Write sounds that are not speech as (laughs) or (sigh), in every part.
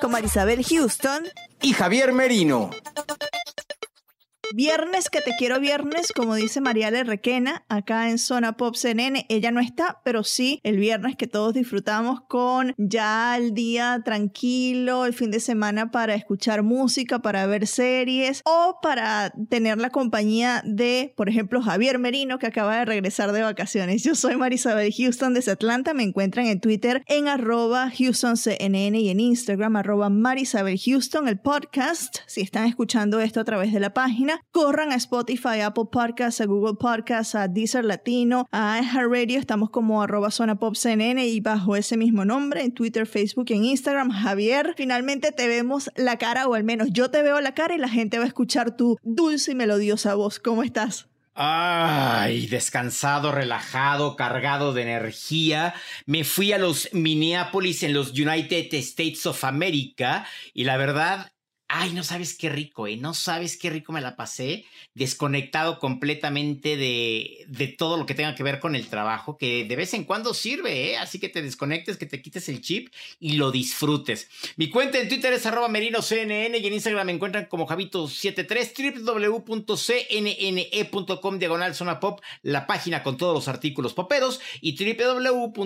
con Marisabel Houston. y Javier Merino. Viernes que te quiero viernes, como dice Mariale Requena, acá en Zona Pop CNN. Ella no está, pero sí el viernes que todos disfrutamos con ya el día tranquilo, el fin de semana para escuchar música, para ver series o para tener la compañía de, por ejemplo, Javier Merino, que acaba de regresar de vacaciones. Yo soy Marisabel Houston desde Atlanta. Me encuentran en Twitter en arroba HoustonCNN y en Instagram arroba Marisabel Houston, el podcast. Si están escuchando esto a través de la página, corran a Spotify, Apple Podcasts, a Google Podcasts, a Deezer Latino, a iHeartRadio. Estamos como arroba Pop y bajo ese mismo nombre en Twitter, Facebook y en Instagram. Javier, finalmente te vemos la cara, o al menos yo te veo la cara y la gente va a escuchar tu dulce y melodiosa voz. ¿Cómo estás? Ay, descansado, relajado, cargado de energía. Me fui a los Minneapolis en los United States of America y la verdad, ay, no sabes qué rico, ¿eh? No sabes qué rico me la pasé, desconectado completamente de, de todo lo que tenga que ver con el trabajo, que de vez en cuando sirve, ¿eh? Así que te desconectes, que te quites el chip y lo disfrutes. Mi cuenta en Twitter es arroba merinoCNN y en Instagram me encuentran como Javito73, www.cnne.com diagonal zona pop, la página con todos los artículos poperos y www.cnn.com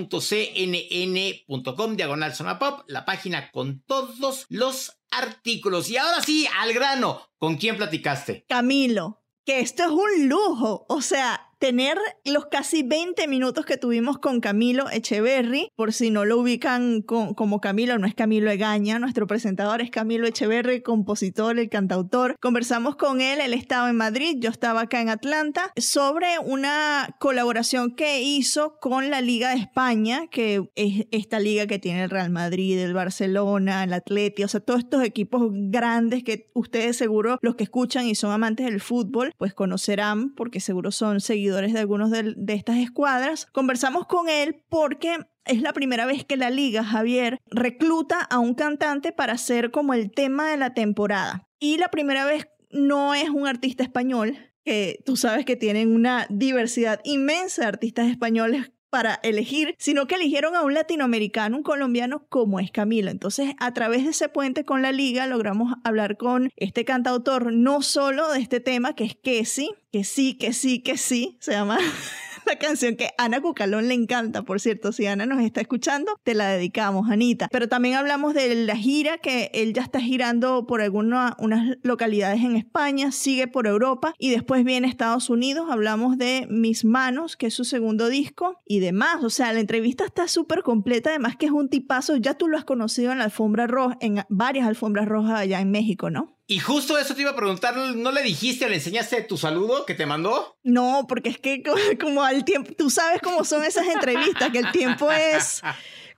diagonal zona pop, la página con todos los artículos. Y ahora sí, al grano, ¿con quién platicaste? Camilo, que esto es un lujo. O sea, tener los casi 20 minutos que tuvimos con Camilo Echeverry, por si no lo ubican con- como Camilo, no es Camilo Egaña, nuestro presentador es Camilo Echeverry, compositor, el cantautor. Conversamos con él, él estaba en Madrid, yo estaba acá en Atlanta, sobre una colaboración que hizo con la Liga de España, que es esta liga que tiene el Real Madrid, el Barcelona, el Atleti, o sea, todos estos equipos grandes que ustedes seguro, los que escuchan y son amantes del fútbol, pues conocerán, porque seguro son seguidores de algunos de, de estas escuadras. Conversamos con él porque es la primera vez que la liga, Javier, recluta a un cantante para hacer como el tema de la temporada. Y la primera vez no es un artista español, que tú sabes que tienen una diversidad inmensa de artistas españoles para elegir, sino que eligieron a un latinoamericano, un colombiano como es Camilo. Entonces, a través de ese puente con la liga, logramos hablar con este cantautor, no solo de este tema, que es que sí, que sí, que sí, que sí, se llama (laughs) (laughs) la canción que Ana Cucalón le encanta, por cierto, si Ana nos está escuchando, te la dedicamos, Anita. Pero también hablamos de la gira, que él ya está girando por algunas unas localidades en España, sigue por Europa y después viene a Estados Unidos. Hablamos de Mis Manos, que es su segundo disco y demás. O sea, la entrevista está súper completa, además que es un tipazo, ya tú lo has conocido en la alfombra roja, en varias alfombras rojas allá en México, ¿no? Y justo eso te iba a preguntar, ¿no le dijiste o le enseñaste tu saludo que te mandó? No, porque es que co- (laughs) como al tiempo, tú sabes cómo son esas entrevistas, que el tiempo es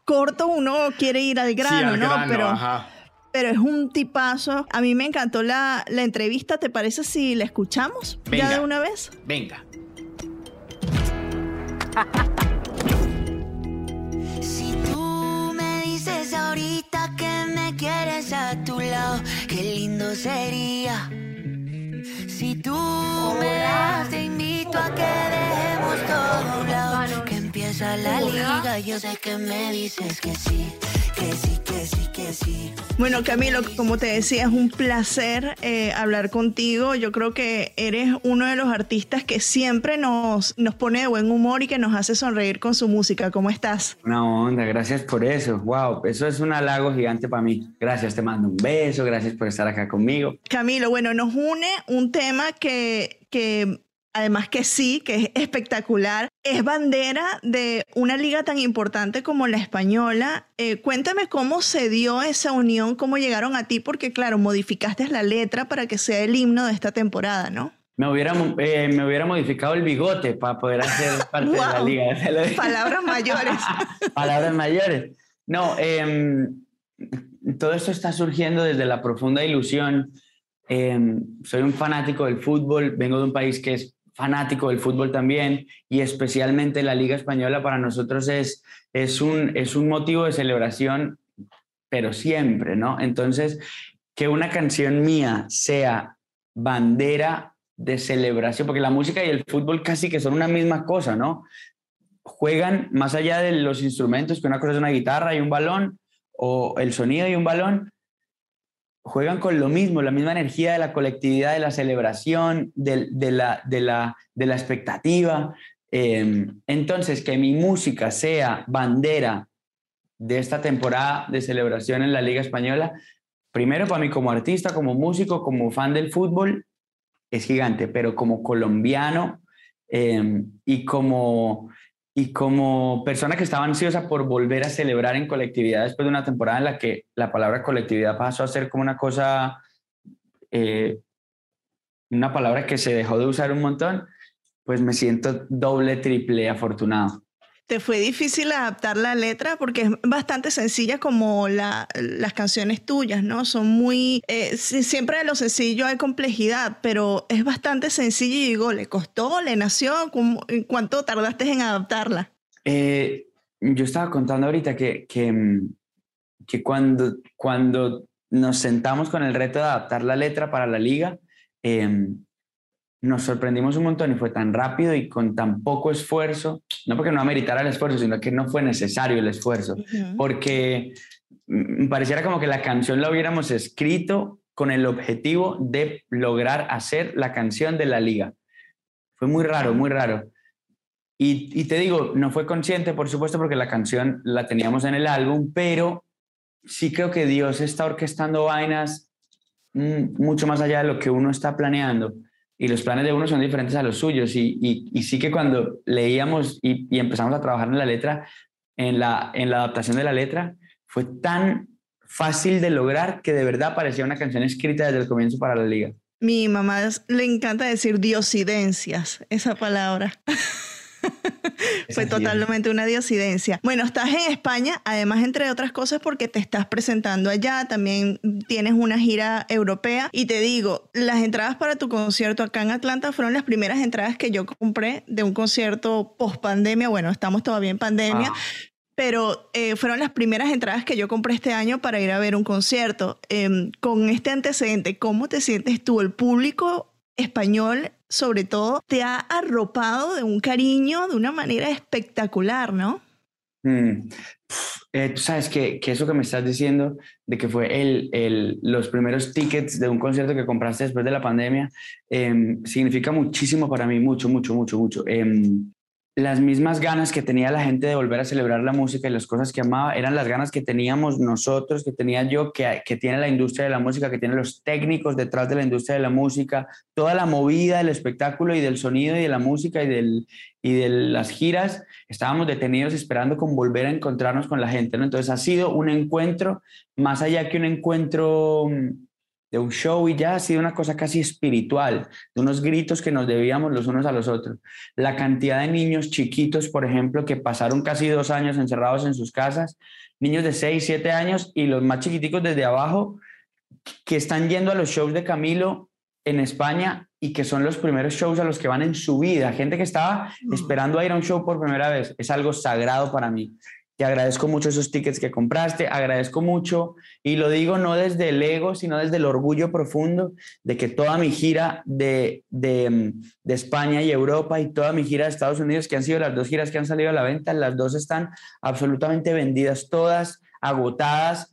corto, uno quiere ir al grano, al ¿no? grano, pero, ajá. pero es un tipazo. A mí me encantó la, la entrevista, ¿te parece si la escuchamos Venga. ya de una vez? Venga. (laughs) a tu lado, qué lindo sería. Si tú me das, te invito a que dejemos todo a un lado. Que empieza la liga, yo sé que me dices que sí, que sí, que sí, que sí. Bueno, Camilo, como te decía, es un placer eh, hablar contigo. Yo creo que eres uno de los artistas que siempre nos, nos pone de buen humor y que nos hace sonreír con su música. ¿Cómo estás? Una onda, gracias por eso. Wow, eso es un halago gigante para mí. Gracias, te mando un beso, gracias por estar acá conmigo. Camilo, bueno, nos une un tema que, que además que sí, que es espectacular, es bandera de una liga tan importante como la española. Eh, cuéntame cómo se dio esa unión, cómo llegaron a ti, porque claro, modificaste la letra para que sea el himno de esta temporada, ¿no? Me hubiera, eh, me hubiera modificado el bigote para poder hacer (laughs) parte de la liga. Palabras mayores. (laughs) Palabras mayores. No, em, todo esto está surgiendo desde la profunda ilusión. Em, soy un fanático del fútbol, vengo de un país que es fanático del fútbol también y especialmente la Liga Española para nosotros es, es, un, es un motivo de celebración, pero siempre, ¿no? Entonces, que una canción mía sea bandera de celebración, porque la música y el fútbol casi que son una misma cosa, ¿no? Juegan más allá de los instrumentos, que una cosa es una guitarra y un balón, o el sonido y un balón, juegan con lo mismo, la misma energía de la colectividad, de la celebración, de, la, de, la, de la, expectativa. Em, entonces, que mi música sea bandera de esta temporada de celebración en la Liga Española, primero para mí como artista, como músico, como fan del fútbol, es gigante, pero como colombiano em, y como y como persona que estaba ansiosa por volver a celebrar en colectividad después de una temporada en la que la palabra colectividad pasó a ser como una cosa, eh, una palabra que se dejó de usar un montón, pues me siento doble, triple afortunado. ¿Te fue difícil adaptar la letra? Porque es bastante sencilla como las canciones tuyas, ¿no? Son muy... Eh, siempre de lo sencillo hay complejidad, pero es bastante sencillo y digo, ¿le costó? ¿Le nació? ¿Cuánto tardaste en adaptarla? Eh, yo estaba contando ahorita que, que, mm, que, cuando, cuando nos sentamos con el reto de adaptar la letra para la liga, eh, nos sorprendimos un montón y fue tan rápido y con tan poco esfuerzo, no porque no ameritara el esfuerzo, sino que no fue necesario el esfuerzo, porque me pareciera como que la canción la hubiéramos escrito con el objetivo de lograr hacer la canción de la liga. Fue muy raro, muy raro. Y, y te digo, no fue consciente, por supuesto, porque la canción la teníamos en el álbum, pero sí creo que Dios está orquestando vainas mm, mucho más allá de lo que uno está planeando y los planes de uno son diferentes a los suyos. Y, y, sí que cuando leíamos y, y, empezamos a trabajar en la letra, en la, en la adaptación de la letra, fue tan fácil de lograr que de verdad parecía una canción escrita desde el comienzo para la liga. Mi mamá le encanta decir diosidencias, esa palabra. (laughs) (laughs) Fue totalmente una diosidencia. Bueno, estás en España, además, entre otras cosas, porque te estás presentando allá, también tienes una gira europea. Y te digo, las entradas para tu concierto acá en Atlanta fueron las primeras entradas que yo compré de un concierto post pandemia. Bueno, estamos todavía en pandemia. Ah. Pero eh, fueron las primeras entradas que yo compré este año para ir a ver un concierto. Em, con este antecedente, ¿cómo te sientes tú? ¿El público español sobre todo, te ha arropado de un cariño de una manera espectacular, ¿no? Mm. Eh, tú sabes que, que, eso que me estás diciendo, de que fue el, el, los primeros tickets de un concierto que compraste después de la pandemia, em, significa muchísimo para mí, mucho, mucho, mucho, mucho. Em, las mismas ganas que tenía la gente de volver a celebrar la música y las cosas que amaba eran las ganas que teníamos nosotros, que tenía yo, que, que tiene la industria de la música, que tiene los técnicos detrás de la industria de la música, toda la movida del espectáculo y del sonido y de la música y, del, y de las giras. Estábamos detenidos esperando con volver a encontrarnos con la gente. ¿no? Entonces ha sido un encuentro, más allá que un encuentro mm, de un show y ya ha sido una cosa casi espiritual, de unos gritos que nos debíamos los unos a los otros. La cantidad de niños chiquitos, por ejemplo, que pasaron casi dos años encerrados en sus casas, niños de 6, 7 años y los más chiquiticos desde abajo, que están yendo a los shows de Camilo en España y que son los primeros shows a los que van en su vida, gente que estaba mm. esperando a ir a un show por primera vez, es algo sagrado para mí. Te agradezco mucho esos tickets que compraste, agradezco mucho, y lo digo no desde el ego, sino desde el orgullo profundo de que toda mi gira de, de, de, España y Europa y toda mi gira de Estados Unidos, que han sido las dos giras que han salido a la venta, las dos están absolutamente vendidas, todas agotadas.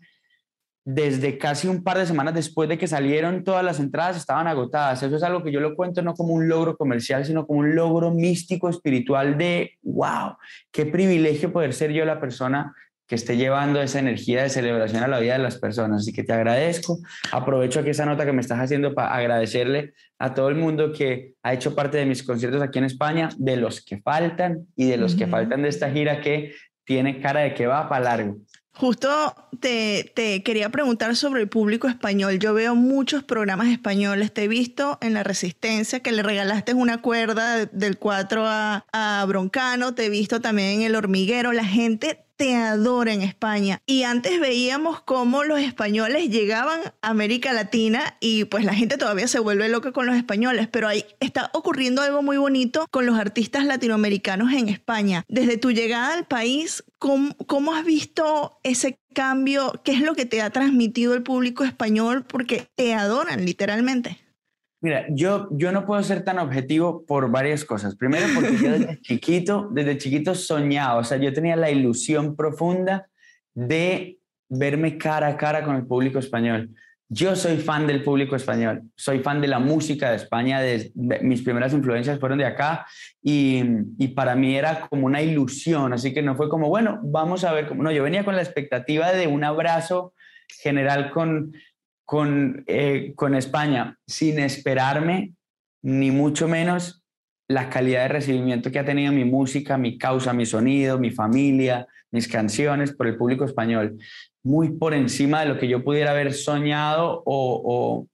Desde casi un par de semanas después de que salieron todas las entradas estaban agotadas. Eso es algo que yo lo cuento no como un logro comercial, sino como un logro místico, espiritual de, wow, qué privilegio poder ser yo la persona que esté llevando esa energía de celebración a la vida de las personas. Así que te agradezco. Aprovecho aquí esa nota que me estás haciendo para agradecerle a todo el mundo que ha hecho parte de mis conciertos aquí en España, de los que faltan y de los que faltan de esta gira que tiene cara de que va para largo. Justo te, te, quería preguntar sobre el público español. Yo veo muchos programas españoles. Te he visto en La Resistencia que le regalaste una cuerda del 4 a, a Broncano. Te he visto también en El Hormiguero. La gente te adora en España. Y antes veíamos cómo los españoles llegaban a América Latina y pues la gente todavía se vuelve loca con los españoles, pero ahí está ocurriendo algo muy bonito con los artistas latinoamericanos en España. Desde tu llegada al país, ¿cómo, has visto ese cambio? ¿Qué es lo que te ha transmitido el público español? Porque te adoran literalmente. Mira, yo, yo no puedo ser tan objetivo por varias cosas. Primero, porque yo desde (laughs) chiquito, desde chiquito soñaba, o sea, yo tenía la ilusión profunda de verme cara a cara con el público español. Yo soy fan del público español, soy fan de la música de España, de, mis primeras influencias fueron de acá y, y, para mí era como una ilusión, así que no fue como, bueno, vamos a ver, cómo no, yo venía con la expectativa de un abrazo general con, con, eh, con España sin esperarme, ni mucho menos la calidad de recibimiento que ha tenido mi música, mi causa, mi sonido, mi familia, mis canciones por el público español, muy por encima de lo que yo pudiera haber soñado o,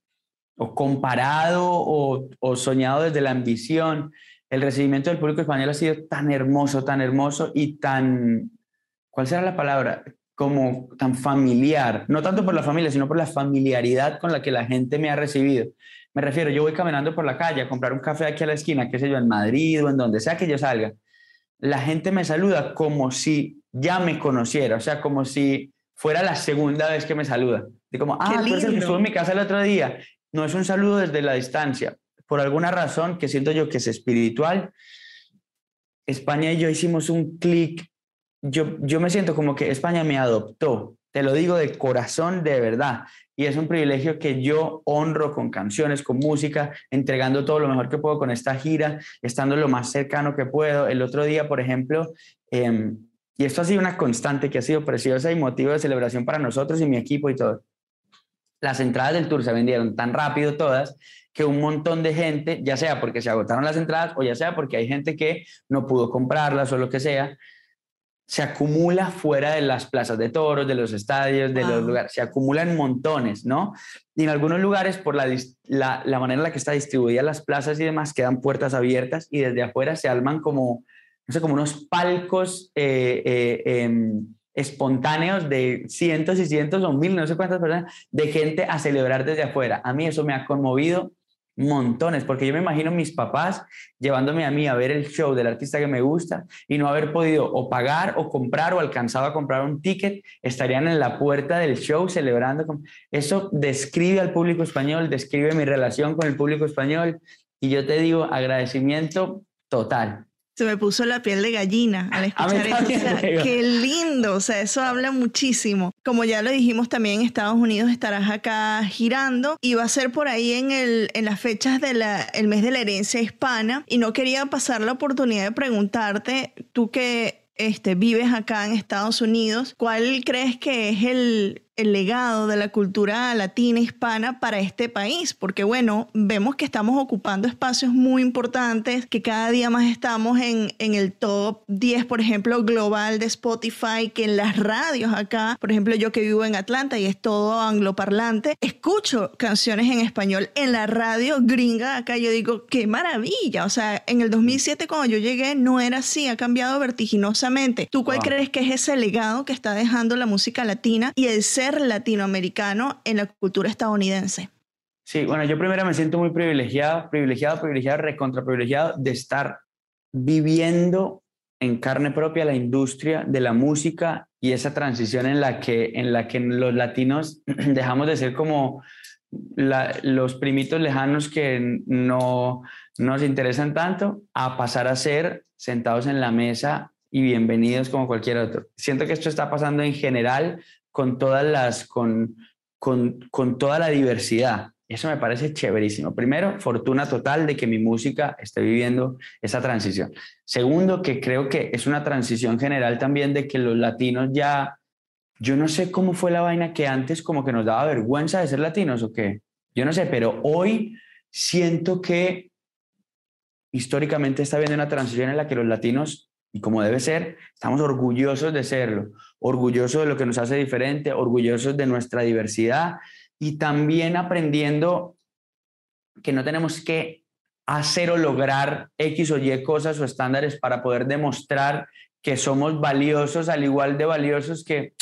comparado o, o, soñado desde la ambición. El recibimiento del público español ha sido tan hermoso, tan hermoso y tan, ¿cuál será la palabra? Como tan familiar, no tanto por la familia, sino por la familiaridad con la que la gente me ha recibido. Me refiero, yo voy caminando por la calle a comprar un café aquí a la esquina, qué sé yo, en Madrid o en donde sea que yo salga. La gente me saluda como si ya me conociera, o sea, como si fuera la segunda vez que me saluda. De como, ah, tú eres el que estuvo en mi casa el otro día. No es un saludo desde la distancia. Por alguna razón que siento yo que es espiritual, España y yo hicimos un clic yo, yo me siento como que España me adoptó, te lo digo de corazón, de verdad. Y es un privilegio que yo honro con canciones, con música, entregando todo lo mejor que puedo con esta gira, estando lo más cercano que puedo. El otro día, por ejemplo, em, y esto ha sido una constante que ha sido preciosa y motivo de celebración para nosotros y mi equipo y todo. Las entradas del tour se vendieron tan rápido todas que un montón de gente, ya sea porque se agotaron las entradas o ya sea porque hay gente que no pudo comprarlas o lo que sea, se acumula fuera de las plazas de toros, de los estadios, de los lugares, se acumulan montones, ¿no? Y en algunos lugares, por la, la, manera en la que está distribuida las plazas y demás, quedan puertas abiertas y desde afuera se arman como, no sé, como unos palcos eh, eh, em, espontáneos de cientos y cientos o mil, no sé cuántas personas, de gente a celebrar desde afuera. A mí eso me ha conmovido montones, porque yo me imagino mis papás llevándome a mí a ver el show del artista que me gusta y no haber podido o pagar o comprar o alcanzado a comprar un ticket, estarían en la puerta del show celebrando. Eso describe al público español, describe mi relación con el público español y yo te digo agradecimiento total se me puso la piel de gallina al escuchar eso. qué lindo, o sea, eso habla muchísimo. Como ya lo dijimos también, en Estados Unidos estarás acá girando y va a ser por ahí en, el, en las fechas del mes de la herencia hispana. Y no quería pasar la oportunidad de preguntarte, tú que este, vives acá en Estados Unidos, ¿cuál crees que es el, el legado de la cultura latina hispana para este país, porque bueno, vemos que estamos ocupando espacios muy importantes, que cada día más estamos en, en el top 10, por ejemplo, global de Spotify, que en las radios acá, por ejemplo, yo que vivo en Atlanta y es todo angloparlante, escucho canciones en español en la radio gringa acá, yo digo, qué maravilla, o sea, en el 2007 cuando yo llegué no era así, ha cambiado vertiginosamente. ¿Tú cuál crees que es ese legado que está dejando la música latina y el ser latinoamericano en la cultura estadounidense? Sí, bueno, yo primero me siento muy privilegiado, privilegiado, privilegiado, recontra privilegiado de estar viviendo en carne propia la industria de la música y esa transición en la que, en la que los latinos (clears throat) dejamos de ser como los primitos lejanos que no nos interesan tanto a pasar a ser sentados en la mesa y bienvenidos como cualquier otro. Siento que esto está pasando en general con todas las, con, con, con toda la diversidad. Eso me parece chéverísimo. Primero, fortuna total de que mi música esté viviendo esa transición. Segundo, que creo que es una transición general también de que los latinos ya, yo no sé cómo fue la vaina que antes como que nos daba vergüenza de ser latinos o qué. Yo no sé, pero hoy siento que históricamente está habiendo una transición en la que los latinos, y como debe ser, estamos orgullosos de serlo, orgullosos de lo que nos hace diferente, orgullosos de nuestra diversidad y también aprendiendo que no tenemos que hacer o lograr X o Y cosas o estándares para poder demostrar que somos valiosos, al igual de valiosos que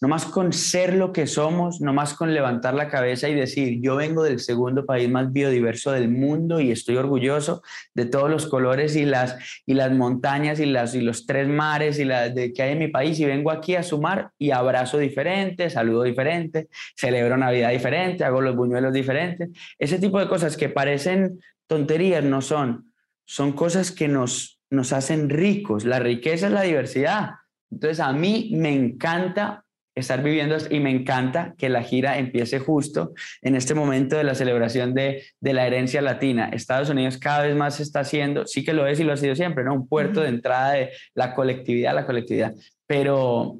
no más con ser lo que somos, no más con levantar la cabeza y decir, yo vengo del segundo país más biodiverso del mundo y estoy orgulloso de todos los colores y las, y las montañas y, las, y los tres mares y las de, que hay en mi país y vengo aquí a sumar y abrazo diferente, saludo diferente, celebro Navidad diferente, hago los buñuelos diferentes. Ese tipo de cosas que parecen tonterías no son, son cosas que nos, nos hacen ricos. La riqueza es la diversidad. Entonces a mí me encanta estar viviendo y me encanta que la gira empiece justo en este momento de la celebración de, de, la herencia latina. Estados Unidos cada vez más está haciendo, sí que lo es y lo ha sido siempre, ¿no? Un puerto de entrada de la colectividad, la colectividad, pero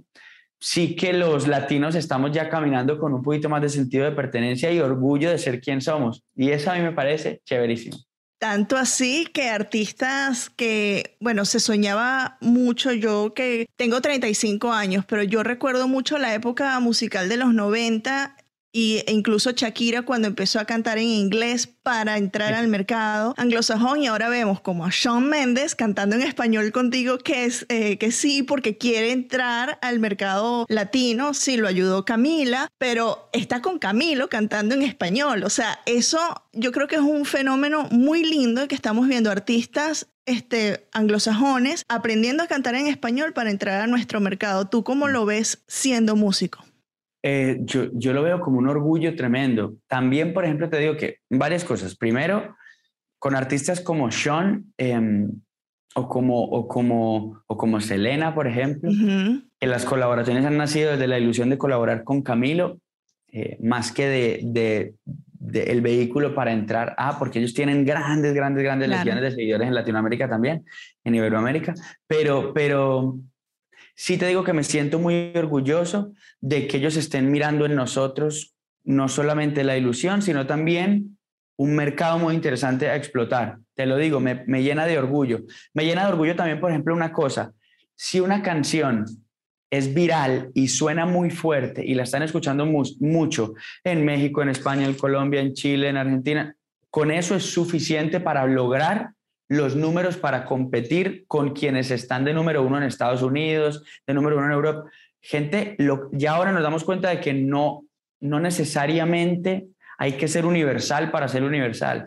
sí que los latinos estamos ya caminando con un poquito más de sentido de pertenencia y orgullo de ser quien somos. Y eso a mí me parece chéverísimo. Tanto así que artistas que, bueno, se soñaba mucho, yo que tengo 35 años, pero yo recuerdo mucho la época musical de los 90 y, e incluso Shakira cuando empezó a cantar en inglés para entrar al mercado anglosajón y ahora vemos como a Shawn Mendes cantando en español contigo que es eh, que sí porque quiere entrar al mercado latino, sí lo ayudó Camila, pero está con Camilo cantando en español, o sea, eso yo creo que es un fenómeno muy lindo que estamos viendo artistas este, anglosajones aprendiendo a cantar en español para entrar a nuestro mercado. ¿Tú cómo lo ves siendo músico? Eh, yo, yo, lo veo como un orgullo tremendo. También, por ejemplo, te digo que varias cosas. Primero, con artistas como Sean em, o, como, o, como, o como Selena, por ejemplo, que las colaboraciones han nacido desde la ilusión de colaborar con Camilo, eh, más que de, de, de, el vehículo para entrar a, porque ellos tienen grandes, grandes, grandes legiones de seguidores en Latinoamérica también, en Iberoamérica, pero, pero sí te digo que me siento muy orgulloso de que ellos estén mirando en nosotros no solamente la ilusión, sino también un mercado muy interesante a explotar. Te lo digo, me, llena de orgullo. Me llena de orgullo también, por ejemplo, una cosa. Si una canción es viral y suena muy fuerte y la están escuchando mucho en México, en España, en Colombia, en Chile, en Argentina, con eso es suficiente para lograr los números para competir con quienes están de número uno en Estados Unidos, de número uno en Europa. Gente, lo, ya ahora nos damos cuenta de que no, no necesariamente hay que ser universal para ser universal.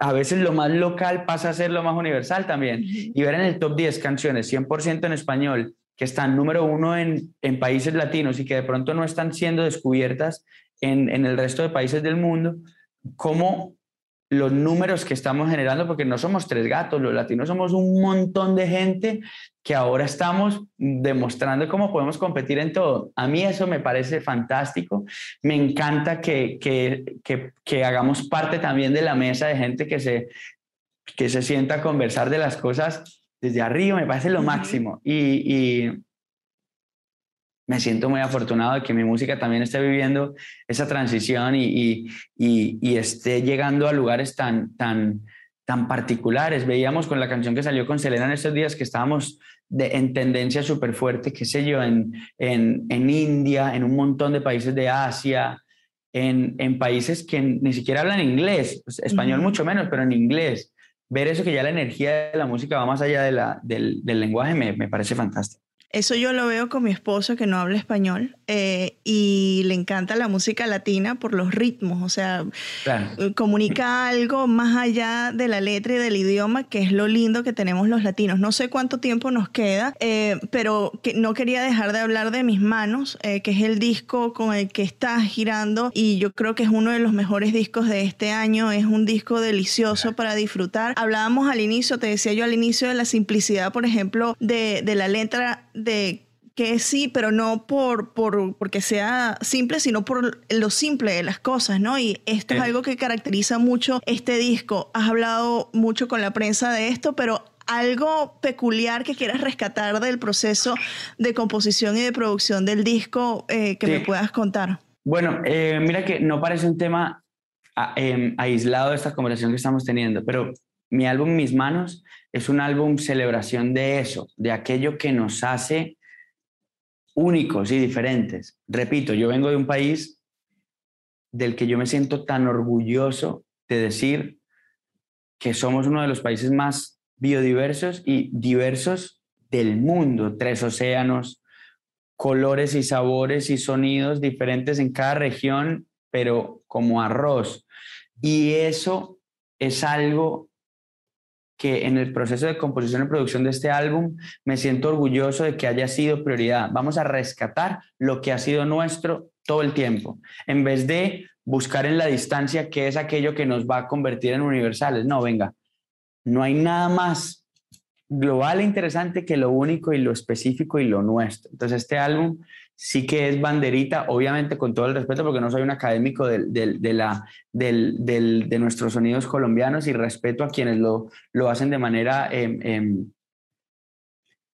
A veces lo más local pasa a ser lo más universal también. Y ver en el top 10 canciones 100% en español que están número uno en, en, países latinos y que de pronto no están siendo descubiertas en, en el resto de países del mundo, cómo los números que estamos generando, porque no somos tres gatos, los latinos somos un montón de gente que ahora estamos demostrando cómo podemos competir en todo. A mí eso me parece fantástico. Me encanta que, que, que, hagamos parte también de la mesa de gente que se, que se sienta a conversar de las cosas desde arriba, me parece lo máximo. Y, y me siento muy afortunado de que mi música también esté viviendo esa transición y, y, y, esté llegando a lugares tan, tan, tan particulares. Veíamos con la canción que salió con Selena en estos días que estábamos de, en tendencia súper fuerte, qué sé yo, en, en, en, India, en un montón de países de Asia, en, en países que ni siquiera hablan inglés, pues, español mucho menos, pero en inglés. Ver eso que ya la energía de la música va más allá de la, del, del lenguaje me, me parece fantástico. Eso yo lo veo con mi esposo que no habla español eh, y le encanta la música latina por los ritmos, o sea, eh, comunica algo más allá de la letra y del idioma, que es lo lindo que tenemos los latinos. No sé cuánto tiempo nos queda, eh, pero que no quería dejar de hablar de Mis Manos, que es el disco con el que está girando y yo creo que es uno de los mejores discos de este año, es un disco delicioso para disfrutar. Hablábamos al inicio, te decía yo al inicio de la simplicidad, por ejemplo, de, de la letra de que sí, pero no por, por porque sea simple, sino por lo simple de las cosas, ¿no? Y esto es Eh. algo que caracteriza mucho este disco. Has hablado mucho con la prensa de esto, pero algo peculiar que quieras rescatar del proceso de composición y de producción del disco eh, que Sí. me puedas contar. Bueno, eh, mira que no parece un tema a- em, aislado de esta conversación que estamos teniendo, pero mi álbum Mis Manos es un álbum celebración de eso, de aquello que nos hace únicos y diferentes. Repito, yo vengo de un país del que yo me siento tan orgulloso de decir que somos uno de los países más biodiversos y diversos del mundo. Tres océanos, colores y sabores y sonidos diferentes en cada región, pero como arroz. Y eso es algo que en el proceso de composición y producción de este álbum me siento orgulloso de que haya sido prioridad. Vamos a rescatar lo que ha sido nuestro todo el tiempo, en vez de buscar en la distancia qué es aquello que nos va a convertir en universales. No, venga, no hay nada más global e interesante que lo único y lo específico y lo nuestro. Entonces este álbum sí que es banderita, obviamente con todo el respeto, porque no soy un académico del, del- de, la, de nuestros sonidos colombianos y respeto a quienes lo, lo hacen de manera em,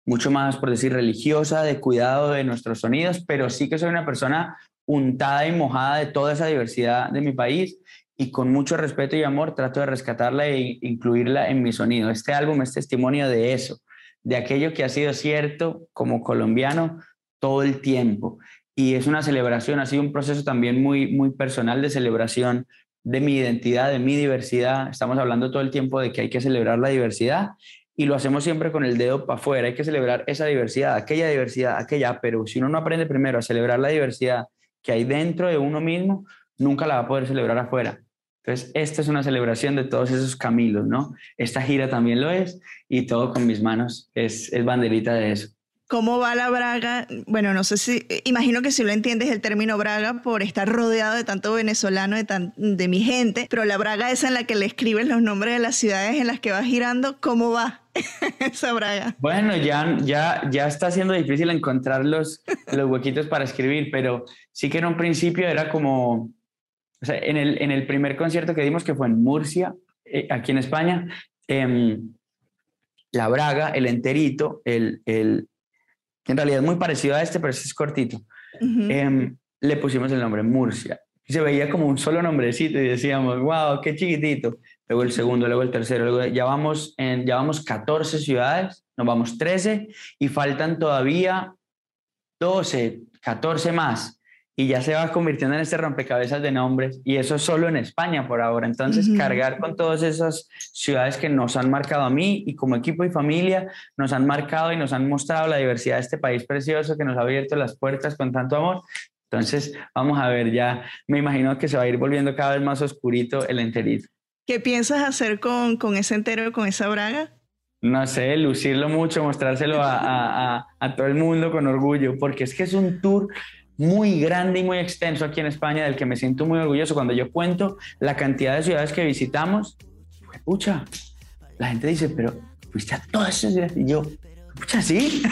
mucho más, por decir, religiosa, de cuidado de nuestros sonidos, pero sí que soy una persona untada y mojada de toda esa diversidad de mi país y con mucho respeto y amor trato de rescatarla e incluirla en mi sonido. Este álbum es testimonio de eso, de aquello que ha sido cierto como colombiano todo el tiempo. Y es una celebración, ha sido un proceso también muy, muy personal de celebración de mi identidad, de mi diversidad. Estamos hablando todo el tiempo de que hay que celebrar la diversidad y lo hacemos siempre con el dedo para afuera. Hay que celebrar esa diversidad, aquella diversidad, aquella, pero si uno no aprende primero a celebrar la diversidad que hay dentro de uno mismo, nunca la va a poder celebrar afuera. Entonces, esta es una celebración de todos esos camilos, ¿no? Esta gira también lo es y todo con mis manos es, es banderita de eso. ¿Cómo va la braga? Bueno, no sé si, imagino que si lo entiendes el término braga por estar rodeado de tanto venezolano, de, tan, de mi gente, pero la braga esa en la que le escribes los nombres de las ciudades en las que vas girando, ¿cómo va (laughs) esa braga? Bueno, ya, ya, ya está siendo difícil encontrar los, los huequitos para escribir, pero sí que en un principio era como, o sea, en el, en el primer concierto que dimos, que fue en Murcia, eh, aquí en España, em, la braga, el enterito, el, el, en realidad es muy parecido a este, pero este es cortito. Em, le pusimos el nombre Murcia. Y se veía como un solo nombrecito y decíamos, wow, qué chiquitito. Luego el segundo, luego el tercero, luego ya vamos, en, ya vamos 14 ciudades, nos vamos 13 y faltan todavía 12, 14 más. Y ya se va convirtiendo en este rompecabezas de nombres y eso solo en España por ahora. Entonces, cargar con todas esas ciudades que nos han marcado a mí y como equipo y familia, nos han marcado y nos han mostrado la diversidad de este país precioso que nos ha abierto las puertas con tanto amor. Entonces, vamos a ver, ya me imagino que se va a ir volviendo cada vez más oscurito el enterito. ¿Qué piensas hacer con, con ese entero, con esa braga? No sé, lucirlo mucho, mostrárselo a, a- a- a todo el mundo con orgullo, porque es que es un tour muy grande y muy extenso aquí en España del que me siento muy orgulloso. Cuando yo cuento la cantidad de ciudades que visitamos, pucha, la gente dice, pero fuiste a todas esas ciudades y yo, pucha, sí.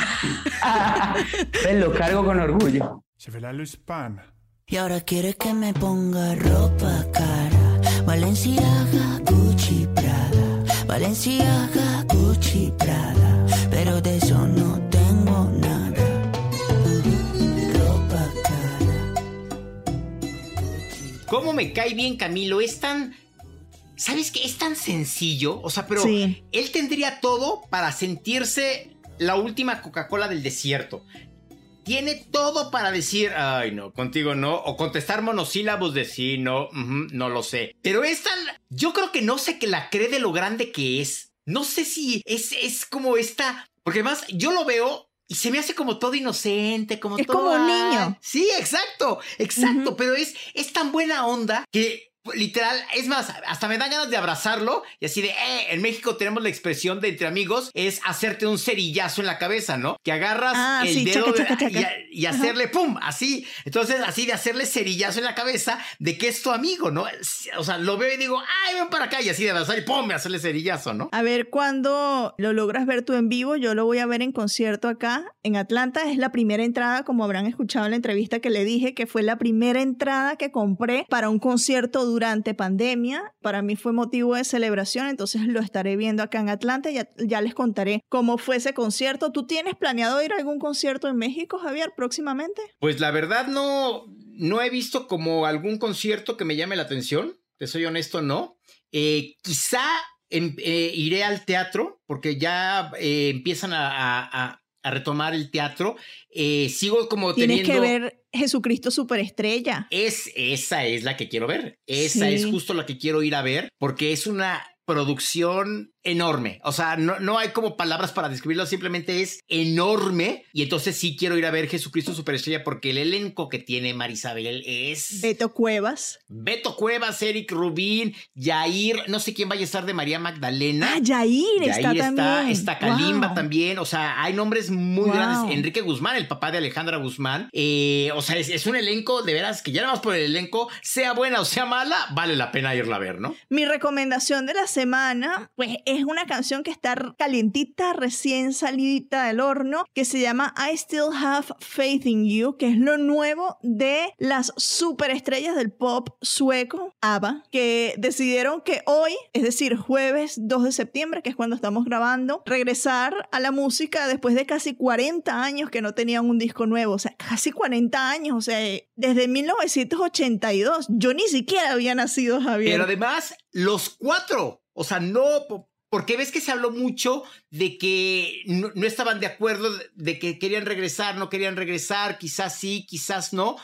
(laughs) Entonces lo cargo con orgullo. Je vais la luz pan. Y ahora quiere que me ponga ropa cara. Valenciaga, Gucci, Prada. Valenciaga, Gucci, Prada. Pero de eso no ¿Cómo me cae bien Camilo? Es tan... ¿Sabes qué? Es tan sencillo. O sea, pero Sí. él tendría todo para sentirse la última Coca-Cola del desierto. Tiene todo para decir, ay no, contigo no, o contestar monosílabos de sí, no, no lo sé. Pero es tan, yo creo que no sé que la cree de lo grande que es. No sé si es, es como esta, porque además yo lo veo y se me hace como todo inocente, como Es todo, como un niño. Sí, exacto, exacto, pero es, es tan buena onda que literal, es más, hasta me dan ganas de abrazarlo y así de, eh, en México tenemos la expresión de entre amigos, es hacerte un cerillazo en la cabeza, ¿no? Que agarras Ah, el sí, dedo chaca, chaca, y- chaca. y, hacerle pum, así. Entonces, así de hacerle cerillazo en la cabeza de que es tu amigo, ¿no? O sea, lo veo y digo, ay, ven para acá y así de abrazar y pum, hacerle cerillazo, ¿no? A ver cuándo lo logras ver tú en vivo. Yo lo voy a ver en concierto acá en Atlanta. Es la primera entrada, como habrán escuchado en la entrevista que le dije, que fue la primera entrada que compré para un concierto durante pandemia. Para mí fue motivo de celebración, entonces lo estaré viendo acá en Atlanta. Ya, ya les contaré cómo fue ese concierto. ¿Tú tienes planeado ir a algún concierto en México, Javier, próximamente? Pues la verdad no, no he visto como algún concierto que me llame la atención, te soy honesto, no. Eh, quizá em- eh, iré al teatro, porque ya eh, empiezan a- a retomar el teatro. Eh, sigo como Tienes teniendo... que ver Jesucristo Superestrella. Es, esa es la que quiero ver. Esa Sí. es justo la que quiero ir a ver, porque es una producción enorme. O sea, no, no hay como palabras para describirlo, simplemente es enorme. Y entonces sí quiero ir a ver Jesucristo Superestrella porque el elenco que tiene Marisabel es Beto Cuevas. Beto Cuevas, Eric Rubín, Yair, no sé quién vaya a estar de María Magdalena. Ah, Yair, está Yair está, también. está Kalimba Wow. también, o sea, hay nombres muy Wow. grandes. Enrique Guzmán, el papá de Alejandra Guzmán, eh, o sea, es, es un elenco de veras que ya nada más por el elenco, sea buena o sea mala, vale la pena irla a ver, ¿no? Mi recomendación de la semana, pues es una canción que está calientita, recién salidita del horno, que se llama I Still Have Faith in You, que es lo nuevo de las superestrellas del pop sueco, ABBA, que decidieron que hoy, es decir, jueves 2 de septiembre, que es cuando estamos grabando, regresar a la música después de casi 40 años que no tenían un disco nuevo, o sea, casi 40 años, o sea, desde 1982. Yo ni siquiera había nacido, Javier. Pero además, los cuatro, o sea, no... po- Porque ves que se habló mucho de que no, no estaban de acuerdo, de que querían regresar, no querían regresar, quizás sí, quizás no.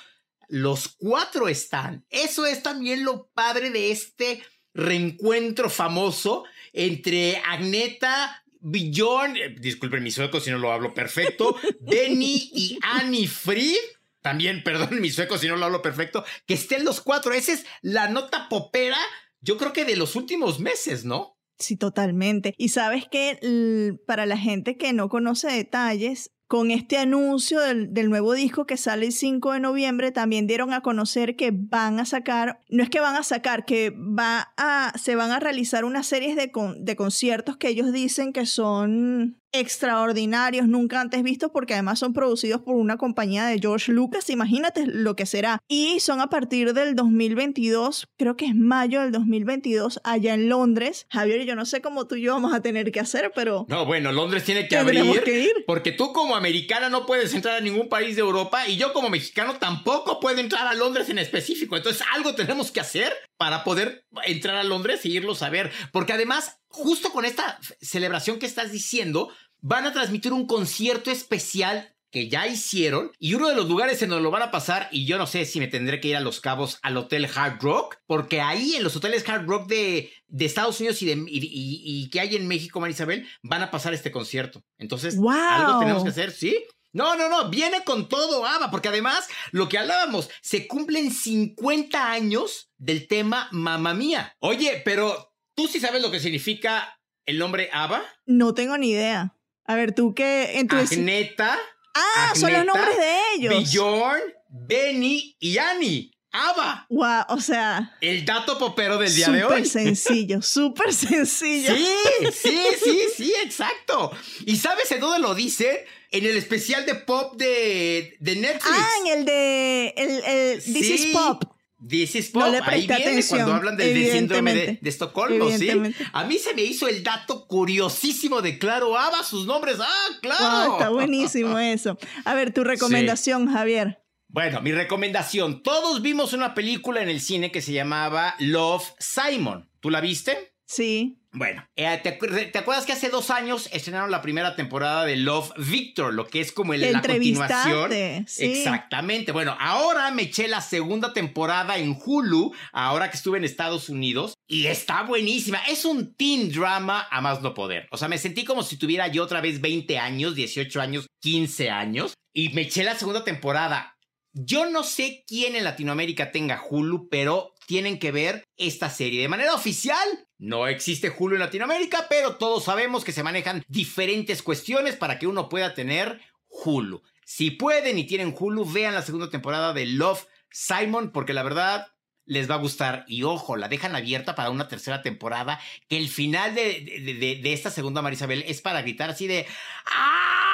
Los cuatro están. Eso es también lo padre de este reencuentro famoso entre Agneta, Bjorn, eh, disculpen mi sueco si no lo hablo perfecto, (laughs) Benny y Annie Fried. También, perdón, mi sueco si no lo hablo perfecto, que estén los cuatro. Esa es la nota popera, yo creo que de los últimos meses, ¿no? Sí, totalmente. Y sabes que para la gente que no conoce detalles, con este anuncio del, del nuevo disco que sale el 5 de noviembre, también dieron a conocer que van a sacar, no es que van a sacar, que va a, se van a realizar una serie de, con- de conciertos que ellos dicen que son extraordinarios, nunca antes vistos, porque además son producidos por una compañía de George Lucas, imagínate lo que será. Y son a partir del 2022, creo que es mayo del 2022, allá en Londres. Javier, yo no sé cómo tú y yo vamos a tener que hacer, pero No, bueno, Londres tiene que abrir. que ir. Porque tú como americana no puedes entrar a ningún país de Europa y yo como mexicano tampoco puedo entrar a Londres en específico. Entonces algo tenemos que hacer para poder entrar a Londres e irlos a ver. Porque además, justo con esta celebración que estás diciendo, van a transmitir un concierto especial que ya hicieron y uno de los lugares en donde lo van a pasar y yo no sé si me tendré que ir a Los Cabos al Hotel Hard Rock porque ahí en los hoteles Hard Rock de, de Estados Unidos y, de, y, y- y que hay en México, Marisabel, van a pasar este concierto. Entonces, ¡Wow! algo tenemos que hacer, ¿sí? No, no, no, viene con todo ABBA, porque además, lo que hablábamos, se cumplen 50 años del tema Mamma Mía. Oye, pero ¿tú sí sabes lo que significa el nombre ABBA? No tengo ni idea. A ver, tú qué en tu Agneta, Ah, son los nombres de ellos. Bjorn, Benny y Annie. ABBA. Wow, o sea, El dato popero del día de súper hoy. sencillo, (laughs) súper sencillo. Sí, sí, sí, sí, exacto. ¿Y sabes en dónde lo dice? En el especial de pop de, de Netflix. Ah, en el de el, el Sí. This is Pop. No le Ahí viene atención, cuando hablan del, síndrome de, Estocolmo, ¿sí? A mí se me hizo el dato curiosísimo de Claro Ava, sus nombres. ¡Ah, claro! Wow, está buenísimo (laughs) eso. A ver, tu recomendación, Javier. Bueno, mi recomendación. Todos vimos una película en el cine que se llamaba Love Simon. ¿Tú la viste? Sí. Bueno, eh, ¿te, te acuerdas que hace dos años estrenaron la primera temporada de Love Victor, lo que es como el, la continuación? sí. Exactamente. Bueno, ahora me eché la segunda temporada en Hulu, ahora que estuve en Estados Unidos, y está buenísima. Es un teen drama a más no poder. O sea, me sentí como si tuviera yo otra vez 20 años, 18 años, 15 años, y me eché la segunda temporada. Yo no sé quién en Latinoamérica tenga Hulu, pero tienen que ver esta serie. De manera oficial, no existe Hulu en Latinoamérica, pero todos sabemos que se manejan diferentes cuestiones para que uno pueda tener Hulu. Si pueden y tienen Hulu, vean la segunda temporada de Love Simon, porque la verdad les va a gustar. Y ojo, la dejan abierta para una tercera temporada, que el final de, de, esta segunda Marisabel es para gritar así de... ¡Ah!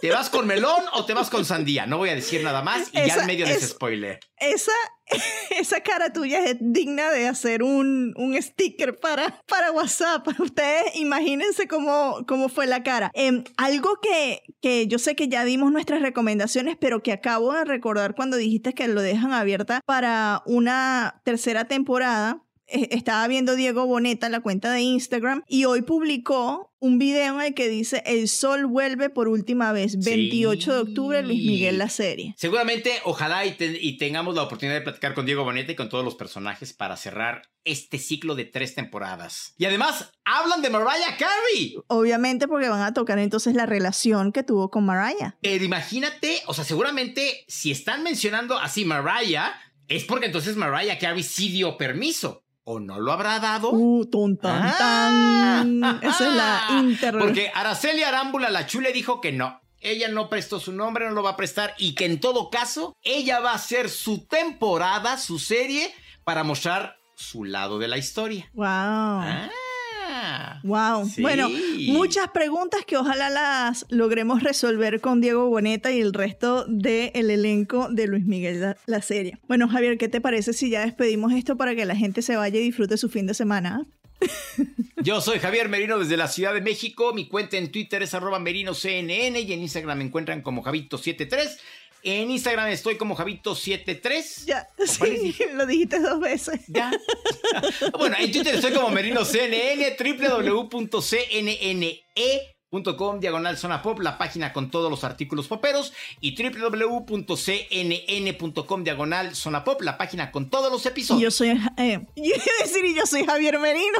¿Te vas con melón o te vas con sandía? No voy a decir nada más y ya en medio de ese spoiler. Esa, (laughs) esa cara tuya es digna de hacer un, un sticker para, para WhatsApp. (laughs) Ustedes imagínense cómo, cómo fue la cara. Em, algo que, que yo sé que ya dimos nuestras recomendaciones, pero que acabo de recordar cuando dijiste que lo dejan abierta para una tercera temporada estaba viendo Diego Boneta en la cuenta de Instagram y hoy publicó un video en el que dice El sol vuelve por última vez, 28 de octubre, Luis Miguel la serie. Seguramente, ojalá y, tengamos la oportunidad de platicar con Diego Boneta y con todos los personajes para cerrar este ciclo de tres temporadas. Y además, hablan de Mariah Carey. Obviamente porque van a tocar entonces la relación que tuvo con Mariah. Pero imagínate, o sea, seguramente si están mencionando así Mariah, es porque entonces Mariah Carey sí dio permiso o no lo habrá dado. Uh, ah. Esa es la inter. Porque Araceli Arámbula, la chule, dijo que no. Ella no prestó su nombre, no lo va a prestar y que en todo caso, ella va a hacer su temporada, su serie, para mostrar su lado de la historia. ¡Wow! Wow. Bueno, muchas preguntas que ojalá las logremos resolver con Diego Boneta y el resto del elenco de Luis Miguel la, serie. Bueno, Javier, ¿qué te parece si ya despedimos esto para que la gente se vaya y disfrute su fin de semana? (laughs) Yo soy Javier Merino desde la Ciudad de México. Mi cuenta en Twitter es arroba merinoCNN y en Instagram me encuentran como Javito73. En Instagram estoy como Javito73. Ya, sí, lo dijiste dos veces. Ya. (laughs) bueno, en Twitter estoy como MerinoCNN, www.cnne.com, diagonal zona pop, la página con todos los artículos poperos, y www.cnn.com, diagonal zona pop, la página con todos los episodios. Yo soy, eh, (laughs) yo decir, yo soy Javier Merino.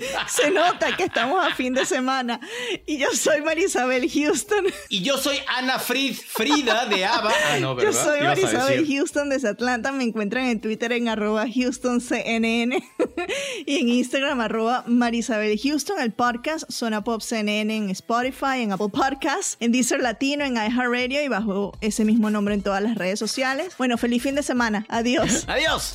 (laughs) Se nota que estamos a fin de semana. Y yo soy Marisabel Houston. Y yo soy Ana Frid, Frida de Ava. Ah, no, ¿verdad? Yo soy Marisabel Houston desde Atlanta. Me encuentran en Twitter en arroba HoustonCNN (laughs) y en Instagram arroba Marisabel Houston. El podcast Zona Pop CNN en Spotify, en Apple Podcasts, en Deezer Latino, en iHeartRadio y bajo ese mismo nombre en todas las redes sociales. Bueno, feliz fin de semana. Adiós. Adiós.